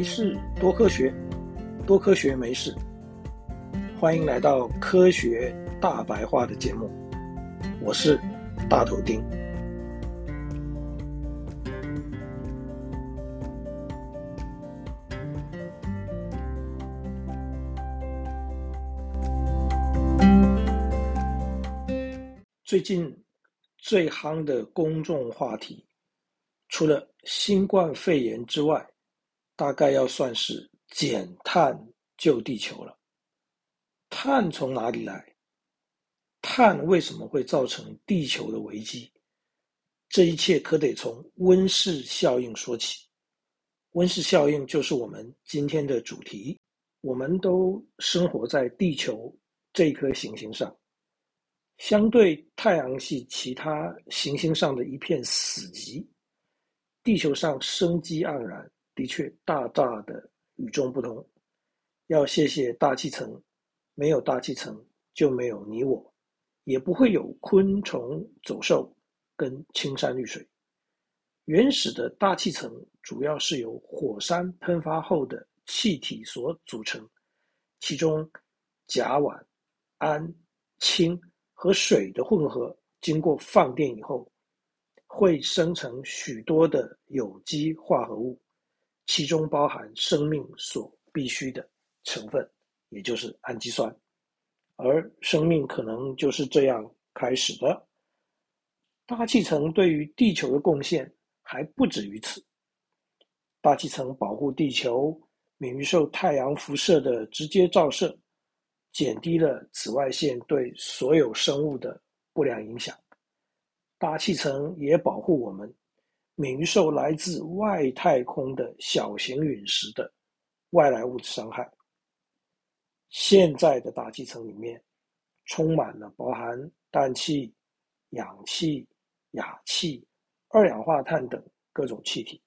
没事，多科学，多科学没事。欢迎来到科学大白话的节目，我是大头丁。最近最夯的公众话题，除了新冠肺炎之外，大概要算是减碳救地球了。碳从哪里来？碳为什么会造成地球的危机？这一切可得从温室效应说起。温室效应就是我们今天的主题。我们都生活在地球这颗行星上，相对太阳系其他行星上的一片死寂，地球上生机盎然。的确，大大的与众不同。要谢谢大气层，没有大气层就没有你我，也不会有昆虫走兽跟青山绿水。原始的大气层主要是由火山喷发后的气体所组成，其中甲烷、氨、氢和水的混合，经过放电以后，会生成许多的有机化合物。其中包含生命所必需的成分，也就是氨基酸，而生命可能就是这样开始的。大气层对于地球的贡献还不止于此。大气层保护地球免于受太阳辐射的直接照射，减低了紫外线对所有生物的不良影响。大气层也保护我们。免受来自外太空的小型陨石的外来物质伤害。现在的大气层里面充满了包含氮气、氧气、氬气、二氧化碳等各种气体，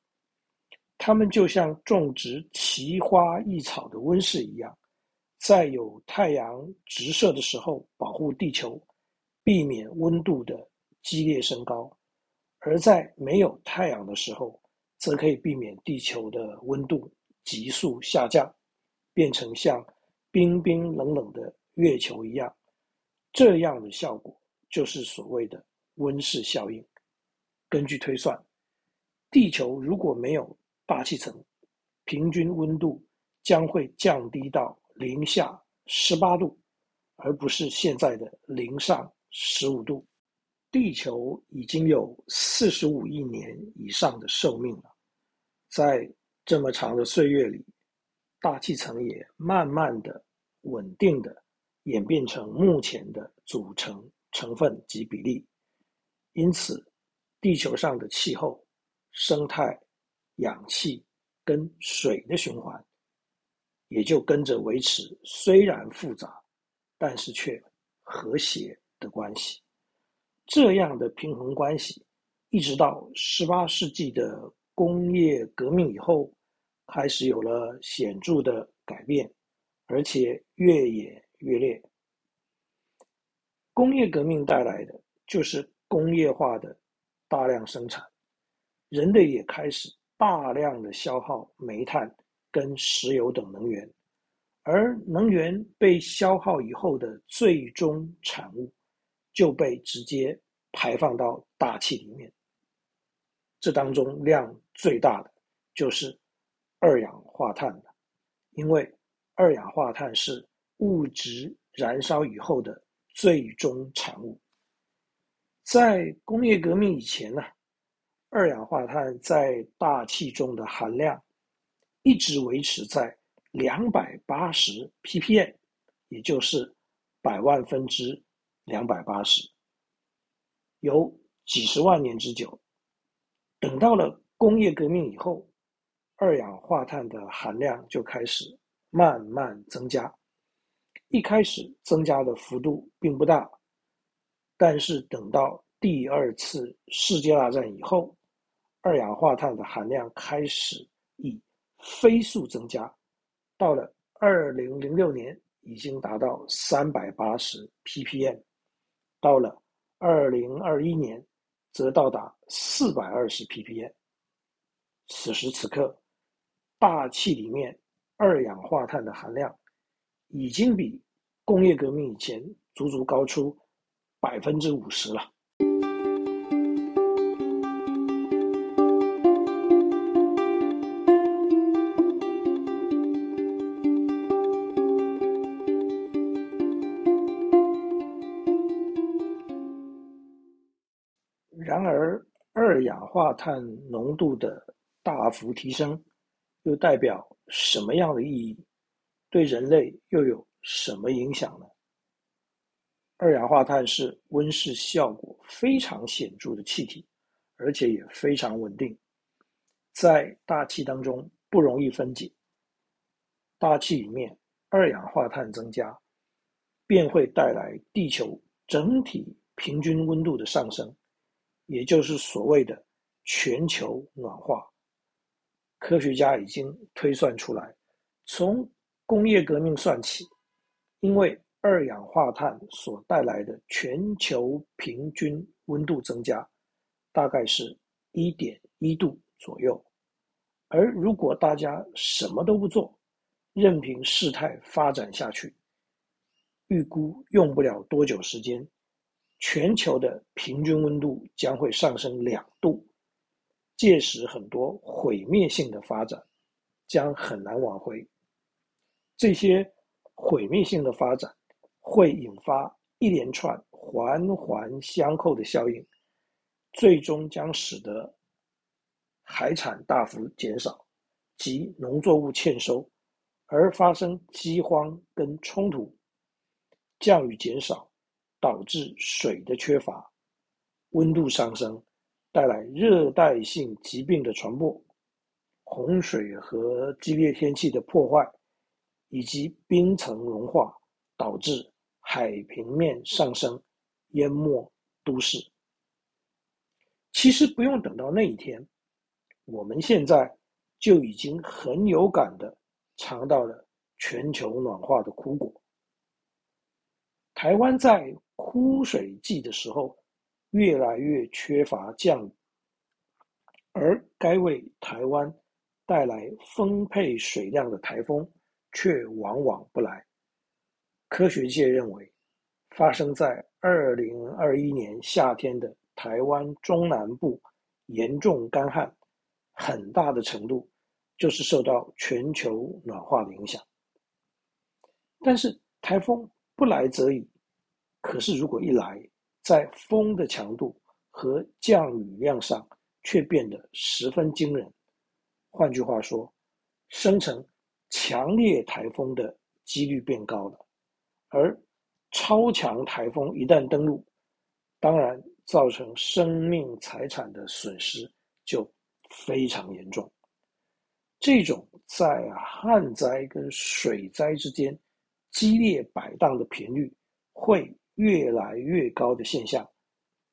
它们就像种植奇花异草的温室一样，在有太阳直射的时候保护地球，避免温度的激烈升高。而在没有太阳的时候，则可以避免地球的温度急速下降，变成像冰冰冷冷的月球一样。这样的效果就是所谓的温室效应。根据推算，地球如果没有大气层，平均温度将会降低到零下十八度，而不是现在的零上十五度。地球已经有四十五亿年以上的寿命了，在这么长的岁月里，大气层也慢慢的、稳定的演变成目前的组成成分及比例。因此，地球上的气候、生态、氧气跟水的循环，也就跟着维持虽然复杂，但是却和谐的关系。这样的平衡关系，一直到十八世纪的工业革命以后，开始有了显著的改变，而且越演越烈。工业革命带来的就是工业化的大量生产，人类也开始大量的消耗煤炭跟石油等能源，而能源被消耗以后的最终产物，就被直接排放到大气里面，这当中量最大的就是二氧化碳了，因为二氧化碳是物质燃烧以后的最终产物。在工业革命以前呢，二氧化碳在大气中的含量一直维持在两百八十 ppm，也就是百万分之。两百八十，有几十万年之久。等到了工业革命以后，二氧化碳的含量就开始慢慢增加。一开始增加的幅度并不大，但是等到第二次世界大战以后，二氧化碳的含量开始以飞速增加。到了二零零六年，已经达到三百八十 ppm。到了二零二一年，则到达四百二十 ppm。此时此刻，大气里面二氧化碳的含量已经比工业革命以前足足高出百分之五十了。然而，二氧化碳浓度的大幅提升，又代表什么样的意义？对人类又有什么影响呢？二氧化碳是温室效果非常显著的气体，而且也非常稳定，在大气当中不容易分解。大气里面二氧化碳增加，便会带来地球整体平均温度的上升。也就是所谓的全球暖化，科学家已经推算出来，从工业革命算起，因为二氧化碳所带来的全球平均温度增加，大概是一点一度左右。而如果大家什么都不做，任凭事态发展下去，预估用不了多久时间。全球的平均温度将会上升两度，届时很多毁灭性的发展将很难挽回。这些毁灭性的发展会引发一连串环环相扣的效应，最终将使得海产大幅减少及农作物欠收，而发生饥荒跟冲突，降雨减少。导致水的缺乏，温度上升，带来热带性疾病的传播，洪水和激烈天气的破坏，以及冰层融化，导致海平面上升，淹没都市。其实不用等到那一天，我们现在就已经很有感的尝到了全球暖化的苦果。台湾在枯水季的时候，越来越缺乏降雨，而该为台湾带来丰沛水量的台风却往往不来。科学界认为，发生在二零二一年夏天的台湾中南部严重干旱，很大的程度就是受到全球暖化的影响。但是台风不来则已。可是，如果一来，在风的强度和降雨量上却变得十分惊人。换句话说，生成强烈台风的几率变高了。而超强台风一旦登陆，当然造成生命财产的损失就非常严重。这种在旱灾跟水灾之间激烈摆荡的频率会。越来越高的现象，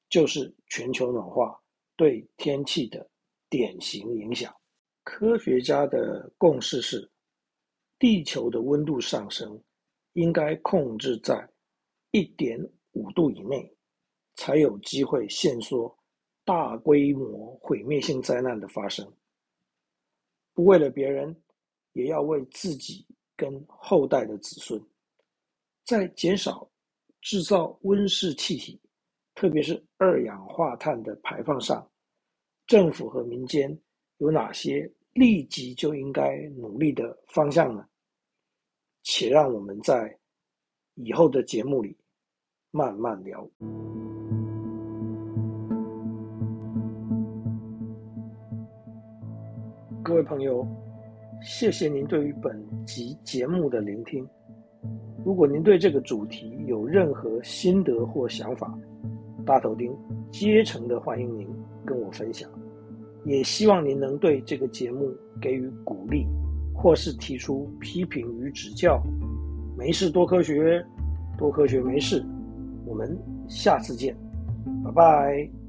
就是全球暖化对天气的典型影响。科学家的共识是，地球的温度上升应该控制在一点五度以内，才有机会限缩大规模毁灭性灾难的发生。不为了别人，也要为自己跟后代的子孙，在减少。制造温室气体，特别是二氧化碳的排放上，政府和民间有哪些立即就应该努力的方向呢？且让我们在以后的节目里慢慢聊。各位朋友，谢谢您对于本集节目的聆听。如果您对这个主题有任何心得或想法，大头丁竭诚的欢迎您跟我分享，也希望您能对这个节目给予鼓励，或是提出批评与指教。没事多科学，多科学没事，我们下次见，拜拜。